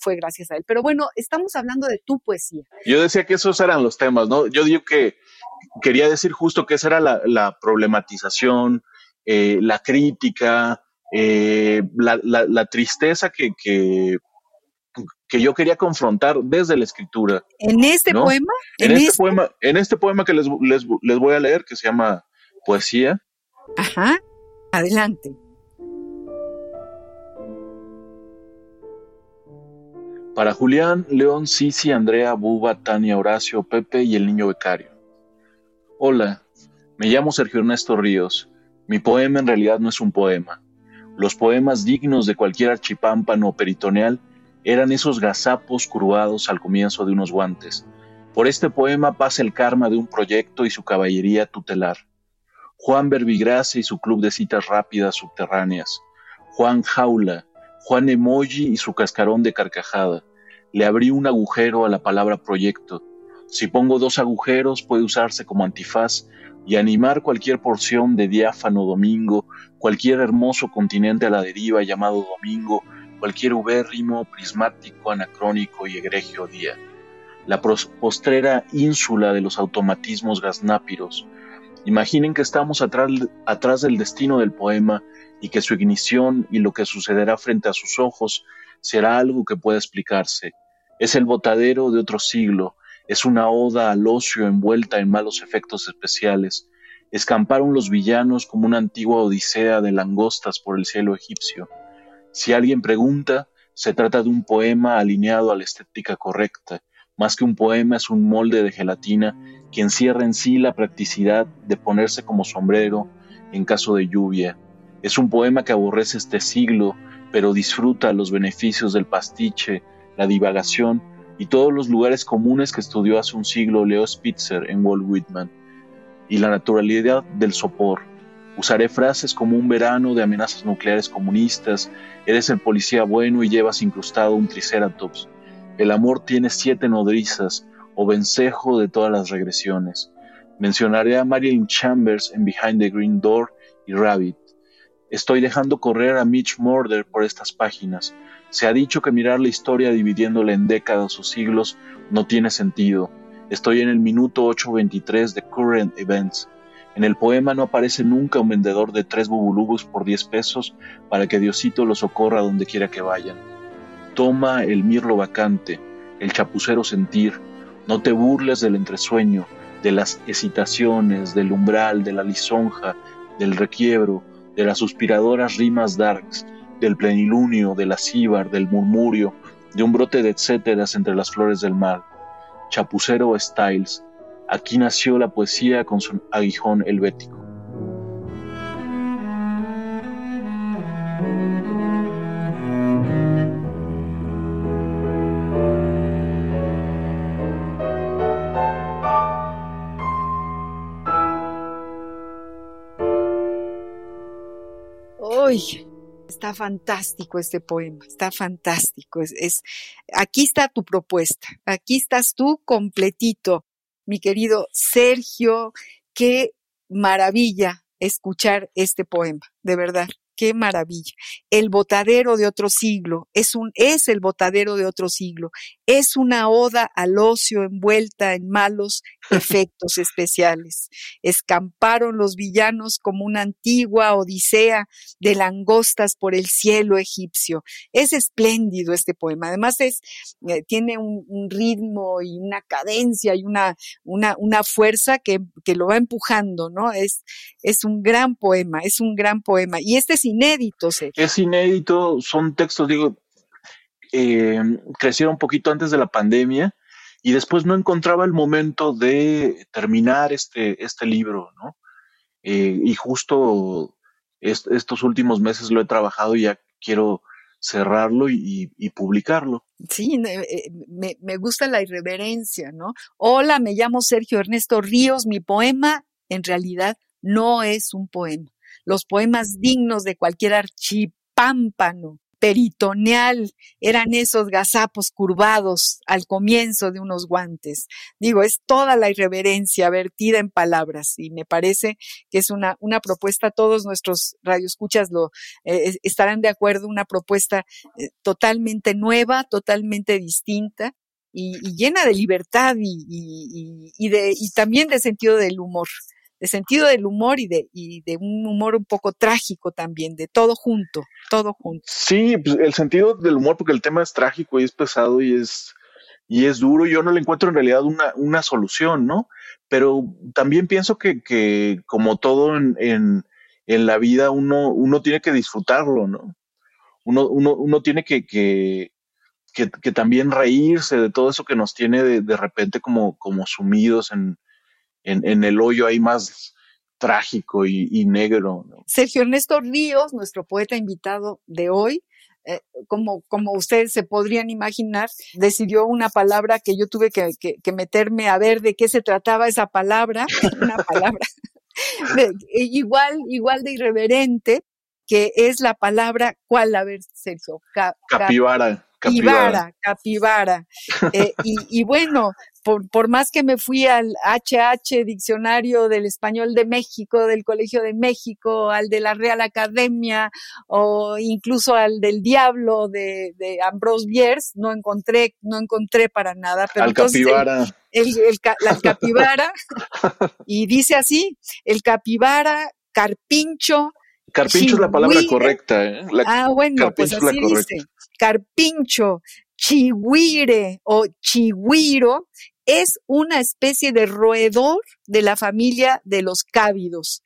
fue gracias a él. Pero bueno, estamos hablando de tu poesía. Yo decía que esos eran los temas, ¿no? Yo digo que quería decir justo que esa era la, problematización, eh, la crítica, eh, la, la, la, tristeza que, que que yo quería confrontar desde la escritura. ¿En este ¿no? poema? ¿En, ¿En este, este, poema? En este poema que les, les, les voy a leer, que se llama Poesía. Ajá, adelante. Para Julián, León, Sisi, Andrea, Buba, Tania, Horacio, Pepe y el niño becario. Hola, me llamo Sergio Ernesto Ríos. Mi poema en realidad no es un poema. Los poemas dignos de cualquier archipámpano peritoneal eran esos gazapos curvados al comienzo de unos guantes. Por este poema pasa el karma de un proyecto y su caballería tutelar. Juan Verbigracia y su club de citas rápidas subterráneas. Juan Jaula, Juan Emoji y su cascarón de carcajada. Le abrí un agujero a la palabra proyecto. Si pongo dos agujeros puede usarse como antifaz y animar cualquier porción de diáfano domingo, cualquier hermoso continente a la deriva llamado domingo, cualquier ubérrimo, prismático, anacrónico y egregio día. La postrera ínsula de los automatismos gaznápiros. Imaginen que estamos atrás, atrás del destino del poema y que su ignición y lo que sucederá frente a sus ojos será algo que pueda explicarse. Es el botadero de otro siglo, es una oda al ocio envuelta en malos efectos especiales. Escamparon los villanos como una antigua odisea de langostas por el cielo egipcio. Si alguien pregunta, se trata de un poema alineado a la estética correcta. Más que un poema es un molde de gelatina que encierra en sí la practicidad de ponerse como sombrero en caso de lluvia. Es un poema que aborrece este siglo, pero disfruta los beneficios del pastiche, la divagación y todos los lugares comunes que estudió hace un siglo Leo Spitzer en Walt Whitman, y la naturalidad del sopor. Usaré frases como un verano de amenazas nucleares comunistas, eres el policía bueno y llevas incrustado un triceratops. El amor tiene siete nodrizas, o vencejo de todas las regresiones. Mencionaré a Marilyn Chambers en Behind the Green Door y Rabbit. Estoy dejando correr a Mitch Morder por estas páginas. Se ha dicho que mirar la historia dividiéndola en décadas o siglos no tiene sentido. Estoy en el minuto 8.23 de Current Events. En el poema no aparece nunca un vendedor de tres bubulubus por 10 pesos para que Diosito los socorra donde quiera que vayan. Toma el mirlo vacante, el chapucero sentir, no te burles del entresueño, de las hesitaciones, del umbral, de la lisonja, del requiebro, de las suspiradoras rimas darks, del plenilunio, de la cíbar, del murmurio, de un brote de etcéteras entre las flores del mar. Chapucero Styles, Aquí nació la poesía con su aguijón helvético. Uy, está fantástico este poema, está fantástico. Es, aquí está tu propuesta, aquí estás tú completito mi querido Sergio. Qué maravilla escuchar este poema, de verdad qué maravilla. El botadero de otro siglo es un es el botadero de otro siglo. Es una oda al ocio envuelta en malos efectos especiales. Escamparon los villanos como una antigua odisea de langostas por el cielo egipcio. Es espléndido este poema. Además es eh, tiene un, ritmo y una cadencia y una una, una fuerza que, que, lo va empujando, ¿no? Es es un gran poema, es un gran poema. Y este es inédito, Es inédito, son textos, digo, eh, crecieron un poquito antes de la pandemia y después no encontraba el momento de terminar este, este libro, ¿no? Eh, y justo estos últimos meses lo he trabajado y ya quiero cerrarlo y, publicarlo. Sí, eh, me, me, gusta la irreverencia, ¿no? Hola, me llamo Sergio Ernesto Ríos, mi poema en realidad no es un poema. Los poemas dignos de cualquier archipámpano peritoneal eran esos gazapos curvados al comienzo de unos guantes. Digo, es toda la irreverencia vertida en palabras y me parece que es una, una propuesta, todos nuestros radioescuchas lo eh, estarán de acuerdo, una propuesta eh, totalmente nueva, totalmente distinta. Y, llena de libertad y, y, de, y también de sentido del humor de sentido del humor y de, y de un humor un poco trágico también, de todo junto, todo junto. Sí, pues el sentido del humor, porque el tema es trágico y es pesado y es, y es duro, yo no le encuentro en realidad una, una solución, ¿no? Pero también pienso que, que como todo en, en, en, la vida, uno, uno tiene que disfrutarlo, ¿no? Uno, uno, uno tiene que, que, que, también reírse de todo eso que nos tiene de, de repente como, como sumidos en, en, el hoyo ahí más trágico y, negro. Sergio Ernesto Ríos, nuestro poeta invitado de hoy, eh, como, como ustedes se podrían imaginar, decidió una palabra que yo tuve que, meterme a ver de qué se trataba esa palabra, una palabra igual, igual de irreverente, que es la palabra, ¿cuál? A ver, Sergio. capibara. Capibara, capibara. Eh, y, y, bueno, por, por, más que me fui al HH, Diccionario del Español de México, del Colegio de México, al de la Real Academia, o incluso al del Diablo de, de Ambrose Bierce, no encontré, no encontré para nada. Pero al capibara. El, el, la capibara, y dice así, el capibara, carpincho, Carpincho es la palabra correcta. ¿eh? ah, bueno, pues así dice. Carpincho, chihuire o chihuiro es una especie de roedor de la familia de los cávidos.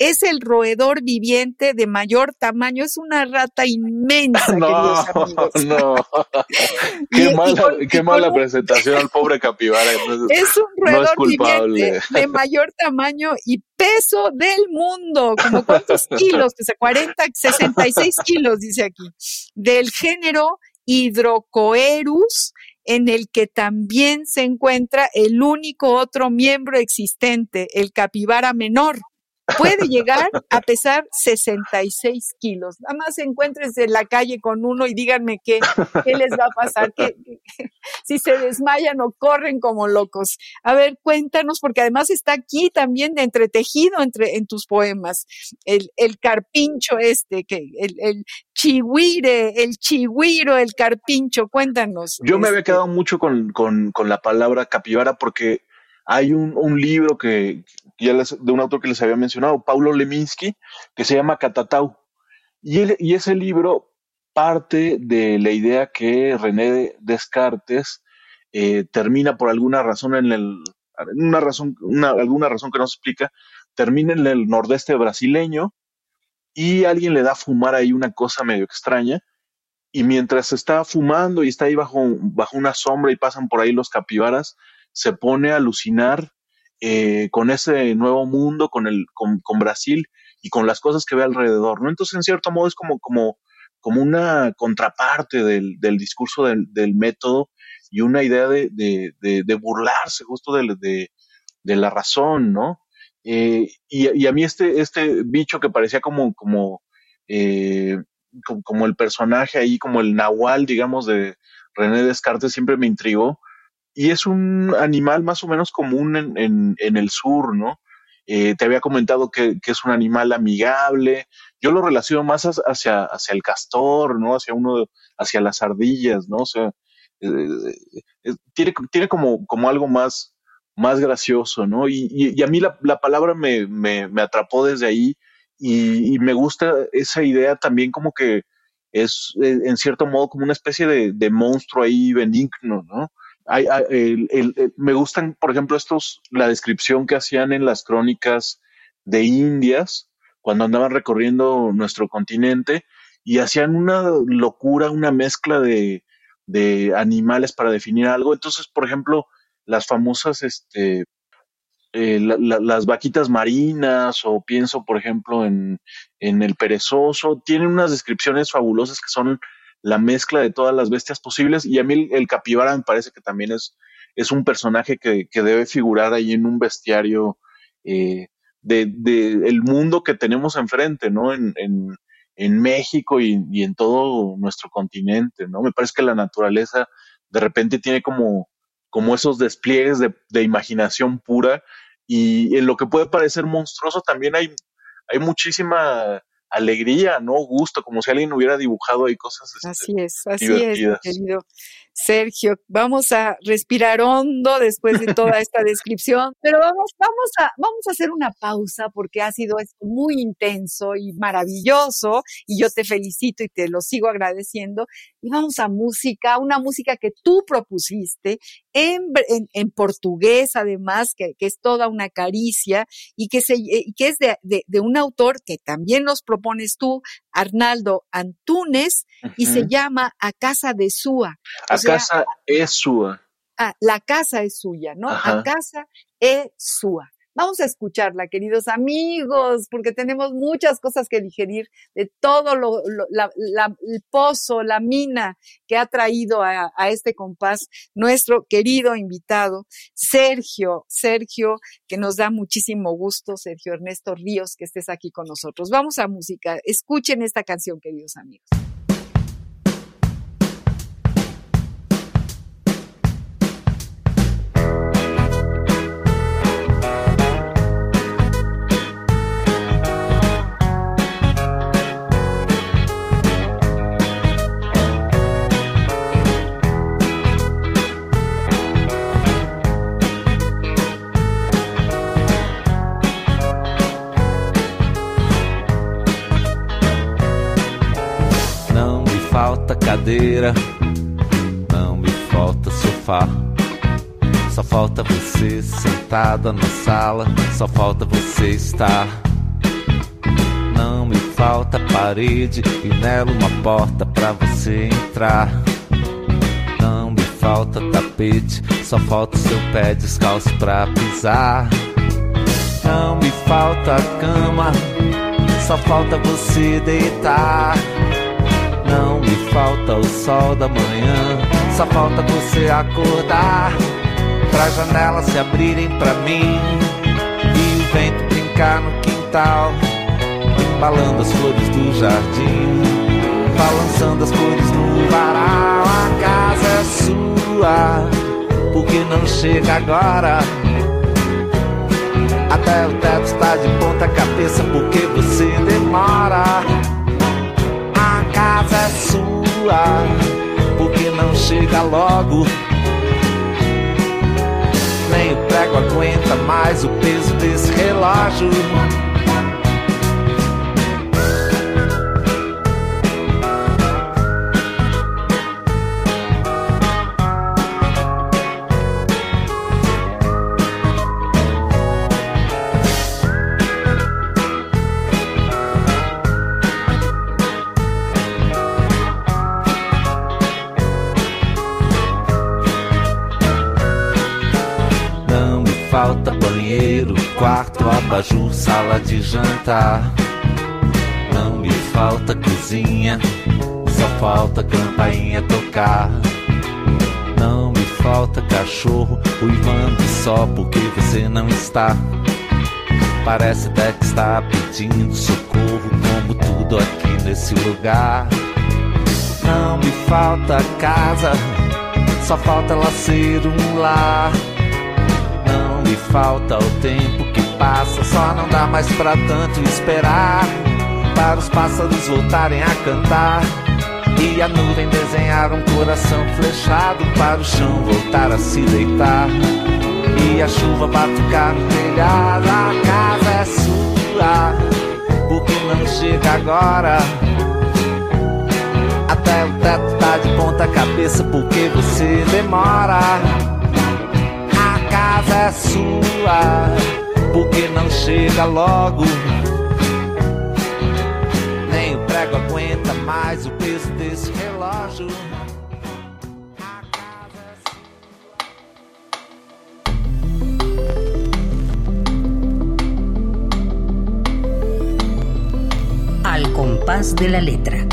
Es el roedor viviente de mayor tamaño, es una rata inmensa, no, No, qué mala, qué mala presentación al pobre capibara. es un roedor viviente de mayor tamaño y peso del mundo, como cuántos kilos, que 40, 66 kilos, dice aquí, del género Hydrocoerus, en el que también se encuentra el único otro miembro existente, el capibara menor. Puede llegar a pesar 66 kilos. Nada más encuentres en la calle con uno y díganme qué, qué les va a pasar, si se desmayan o corren como locos. A ver, cuéntanos, porque además está aquí también de entretejido entre, en tus poemas, el, el carpincho este, que el, el chihuire, el chihuiro, el carpincho, cuéntanos. Yo me había este. quedado mucho con, con, con la palabra capibara porque hay un, un libro que, ya de un autor que les había mencionado, Paulo Leminski, que se llama Catatau. Y, y ese libro parte de la idea que René Descartes eh, termina por alguna razón en el, una razón, una, alguna razón que no se explica, termina en el nordeste brasileño y alguien le da a fumar ahí una cosa medio extraña y mientras está fumando y está ahí bajo, bajo una sombra y pasan por ahí los capibaras, se pone a alucinar eh, con ese nuevo mundo, con, el, con, Brasil y con las cosas que ve alrededor, ¿no? Entonces, en cierto modo, es como, como, como una contraparte del, del discurso del, del, método y una idea de, de, de, burlarse justo de, la razón, ¿no? Eh, y, y, a mí este, este bicho que parecía como, como, eh, como, el personaje ahí, como el nahual, digamos, de René Descartes, siempre me intrigó. Y es un animal más o menos común en, en, el sur, ¿no? Eh, te había comentado que, que, es un animal amigable. Yo lo relaciono más hacia, hacia el castor, ¿no? Hacia uno, hacia las ardillas, ¿no? O sea, eh, tiene, tiene como, como algo más, más gracioso, ¿no? Y, a mí la, la palabra me, me, me, atrapó desde ahí y, y, me gusta esa idea también como que es eh, en cierto modo como una especie de, de monstruo ahí benigno, ¿no? Hay, el, me gustan, por ejemplo, estos, la descripción que hacían en las crónicas de Indias cuando andaban recorriendo nuestro continente y hacían una locura, una mezcla de, de animales para definir algo. Entonces, por ejemplo, las famosas, este, eh, las vaquitas marinas o pienso, por ejemplo, en, en el perezoso, tienen unas descripciones fabulosas que son la mezcla de todas las bestias posibles y a mí el, capibara me parece que también es, es un personaje que, que debe figurar ahí en un bestiario eh, de, de, el mundo que tenemos enfrente, ¿no? En, en, en México y, y, en todo nuestro continente, ¿no? Me parece que la naturaleza de repente tiene como como esos despliegues de, de, imaginación pura y en lo que puede parecer monstruoso también hay, hay muchísima alegría, ¿no? Gusto, como si alguien hubiera dibujado ahí cosas. Este, así es, así es, querido Sergio. Vamos a respirar hondo después de toda esta descripción, pero vamos, vamos a, vamos a hacer una pausa porque ha sido muy intenso y maravilloso y yo te felicito y te lo sigo agradeciendo. Y vamos a música, una música que tú propusiste en, en, portugués, además, que, que, es toda una caricia y que, se, que es de, de, de un autor que también nos propones tú, Arnaldo Antunes, y se llama A Casa de Súa. Casa es Súa. Ah, la casa es suya, ¿no? A Casa es Súa. Vamos a escucharla, queridos amigos, porque tenemos muchas cosas que digerir de todo lo, el pozo, la mina que ha traído a, a, este compás nuestro querido invitado, Sergio, Sergio, que nos da muchísimo gusto, Sergio Ernesto Ríos, que estés aquí con nosotros. Vamos a música. Escuchen esta canción, queridos amigos. Cadeira, não me falta sofá. Só falta você sentada na sala, só falta você estar. Não me falta parede e nela uma porta pra você entrar. Não me falta tapete, só falta seu pé descalço pra pisar. Não me falta cama, só falta você deitar. Falta o sol da manhã, só falta você acordar. Pra janelas se abrirem pra mim e o vento brincar no quintal, embalando as flores do jardim, balançando as cores no varal. A casa é sua, porque não chega agora? Até o teto está de ponta cabeça porque você demora porque não chega logo. Nem o prego aguenta mais o peso desse relógio. Abajur, sala de jantar. Não me falta cozinha, só falta campainha tocar. Não me falta cachorro uivando só porque você não está. Parece até que está pedindo socorro, como tudo aqui nesse lugar. Não me falta casa, só falta ela ser um lar. Não me falta o tempo que passa, só não dá mais pra tanto esperar. Para os pássaros voltarem a cantar. E a nuvem desenhar um coração flechado para o chão voltar a se deitar. E a chuva batucar no telhado, a casa é sua. Porque não chega agora. Até o teto tá de ponta cabeça porque você demora. A casa é sua, porque não chega logo. Nem o prego aguenta mais o peso desse relógio. Al compás de la letra.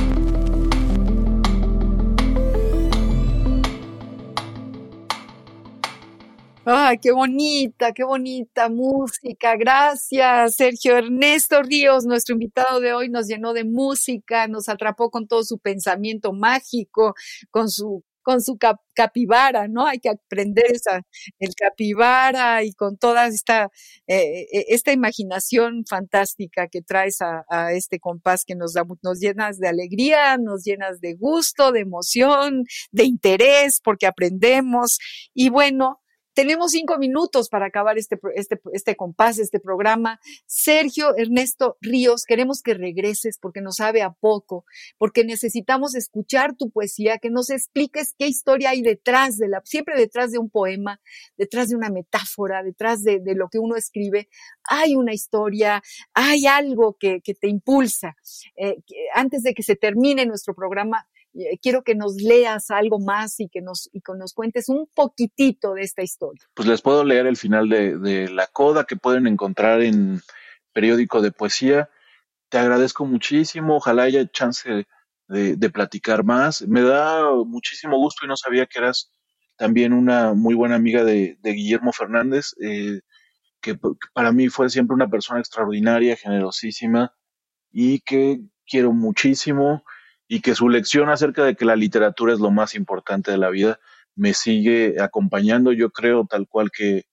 Ay, qué bonita, qué bonita música. Gracias, Sergio Ernesto Ríos, nuestro invitado de hoy, nos llenó de música, nos atrapó con todo su pensamiento mágico, con su con su capibara, ¿no? Hay que aprender esa, el capibara y con toda esta, eh, eh, esta imaginación fantástica que traes a, a, este compás que nos da, nos llenas de alegría, nos llenas de gusto, de emoción, de interés, porque aprendemos. Y bueno, tenemos cinco minutos para acabar este, este, este compás, este programa. Sergio Ernesto Ríos, queremos que regreses porque nos sabe a poco, porque necesitamos escuchar tu poesía, que nos expliques qué historia hay detrás de la, siempre detrás de un poema, detrás de una metáfora, detrás de, de lo que uno escribe, hay una historia, hay algo que, que te impulsa. Eh, antes de que se termine nuestro programa, quiero que nos leas algo más y que nos, y que nos cuentes un poquitito de esta historia. Pues les puedo leer el final de, de La Coda que pueden encontrar en periódico de poesía. Te agradezco muchísimo, ojalá haya chance de, de, platicar más. Me da muchísimo gusto y no sabía que eras también una muy buena amiga de, de Guillermo Fernández, eh, que para mí fue siempre una persona extraordinaria, generosísima y que quiero muchísimo y que su lección acerca de que la literatura es lo más importante de la vida me sigue acompañando. Yo creo tal cual que,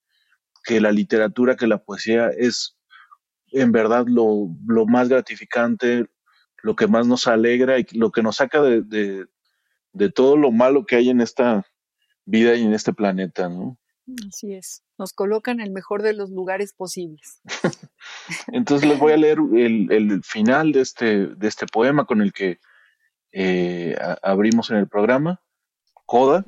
que la literatura, que la poesía es en verdad lo, lo más gratificante, lo que más nos alegra y lo que nos saca de, de, de todo lo malo que hay en esta vida y en este planeta, ¿no? Así es, nos coloca en el mejor de los lugares posibles. Entonces les voy a leer el, el final de este, de este poema con el que eh, abrimos en el programa, Coda.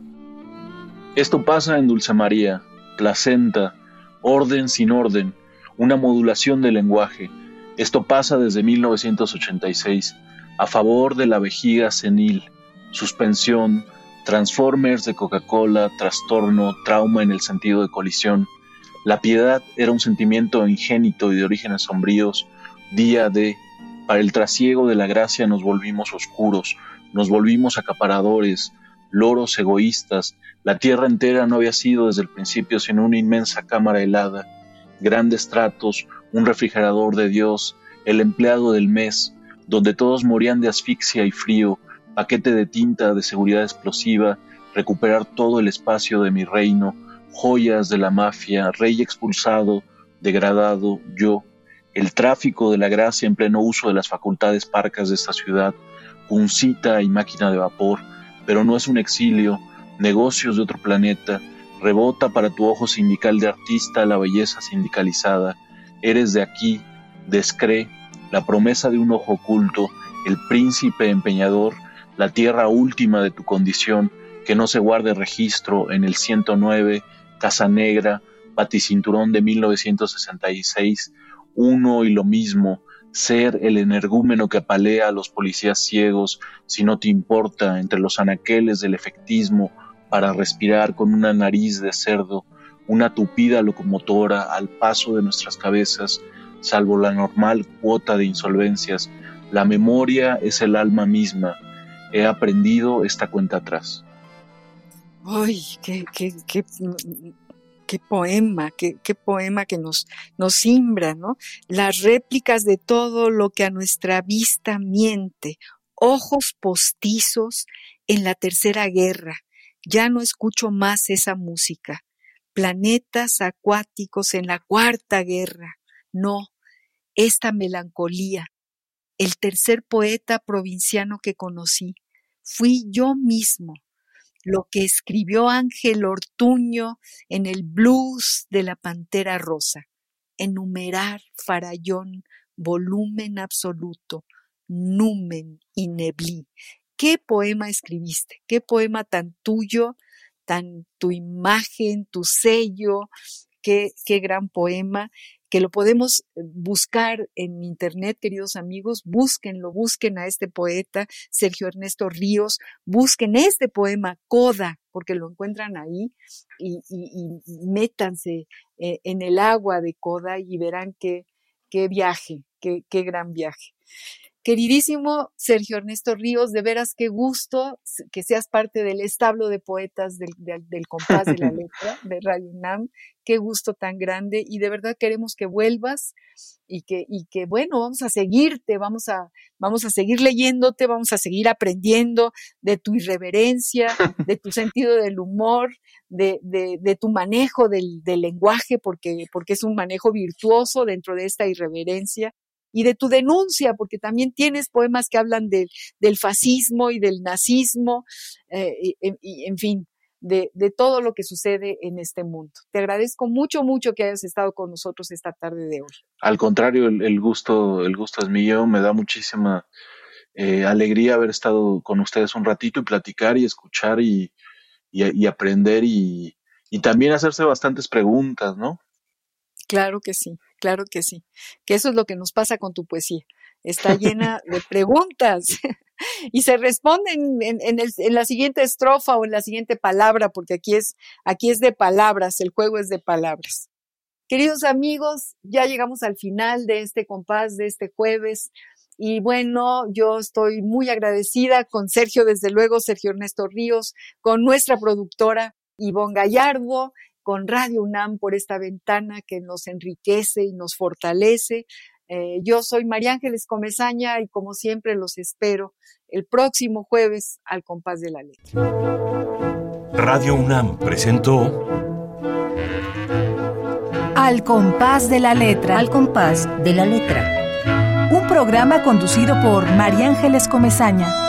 Esto pasa en Dulce María, placenta, orden sin orden, una modulación del lenguaje. Esto pasa desde 1986, a favor de la vejiga senil, suspensión, Transformers de Coca-Cola, trastorno, trauma en el sentido de colisión. La piedad era un sentimiento ingénito y de orígenes sombríos, día de para el trasiego de la gracia nos volvimos oscuros, nos volvimos acaparadores, loros egoístas. La tierra entera no había sido desde el principio sino una inmensa cámara helada, grandes tratos, un refrigerador de Dios, el empleado del mes, donde todos morían de asfixia y frío, paquete de tinta de seguridad explosiva, recuperar todo el espacio de mi reino, joyas de la mafia, rey expulsado, degradado, yo, el tráfico de la gracia en pleno uso de las facultades parcas de esta ciudad, puncita y máquina de vapor, pero no es un exilio, negocios de otro planeta, rebota para tu ojo sindical de artista la belleza sindicalizada, eres de aquí, descree, la promesa de un ojo oculto, el príncipe empeñador, la tierra última de tu condición, que no se guarde registro en el 109, Casa Negra, Baticinturón de 1966, uno y lo mismo, ser el energúmeno que apalea a los policías ciegos si no te importa entre los anaqueles del efectismo para respirar con una nariz de cerdo, una tupida locomotora al paso de nuestras cabezas, salvo la normal cuota de insolvencias, la memoria es el alma misma. He aprendido esta cuenta atrás. Ay, qué, qué poema, qué, poema que nos, nos simbra, ¿no? Las réplicas de todo lo que a nuestra vista miente, ojos postizos en la tercera guerra. Ya no escucho más esa música. Planetas acuáticos en la cuarta guerra. No, esta melancolía. El tercer poeta provinciano que conocí. Fui yo mismo lo que escribió Ángel Ortuño en el blues de la Pantera Rosa. Enumerar, farallón, volumen absoluto, numen y neblí. ¿Qué poema escribiste? ¿Qué poema tan tuyo, tan tu imagen, tu sello? Qué, qué gran poema que lo podemos eh, buscar en internet, queridos amigos, búsquenlo, busquen a este poeta, Sergio Ernesto Ríos, busquen este poema, Coda, porque lo encuentran ahí, y, métanse eh, en el agua de Coda y verán qué, qué viaje, qué, qué gran viaje. Queridísimo Sergio Ernesto Ríos, de veras qué gusto que seas parte del establo de poetas del, compás de la letra de Radio UNAM. Qué gusto tan grande y de verdad queremos que vuelvas y que, y que bueno, vamos a seguirte, vamos a, vamos a seguir leyéndote, vamos a seguir aprendiendo de tu irreverencia, de tu sentido del humor, de, de, de tu manejo del, del lenguaje, porque, porque es un manejo virtuoso dentro de esta irreverencia y de tu denuncia, porque también tienes poemas que hablan del, del fascismo y del nazismo, eh, y, en fin, de, de, todo lo que sucede en este mundo. Te agradezco mucho, mucho que hayas estado con nosotros esta tarde de hoy. Al contrario, el, gusto, el gusto es mío, me da muchísima eh, alegría haber estado con ustedes un ratito y platicar y escuchar y, y aprender y, y también hacerse bastantes preguntas, ¿no? Claro que sí, claro que sí. Que eso es lo que nos pasa con tu poesía. Está llena de preguntas y se responden en, en, la siguiente estrofa o en la siguiente palabra, porque aquí es, aquí es de palabras, el juego es de palabras. Queridos amigos, ya llegamos al final de este compás de este jueves. Y bueno, yo estoy muy agradecida con Sergio, desde luego, Sergio Ernesto Ríos, con nuestra productora Ivonne Gallardo con Radio UNAM por esta ventana que nos enriquece y nos fortalece. Eh, yo soy María Ángeles Comezaña y como siempre los espero el próximo jueves al compás de la letra. Radio UNAM presentó Al compás de la letra. Al compás de la letra. Un programa conducido por María Ángeles Comezaña.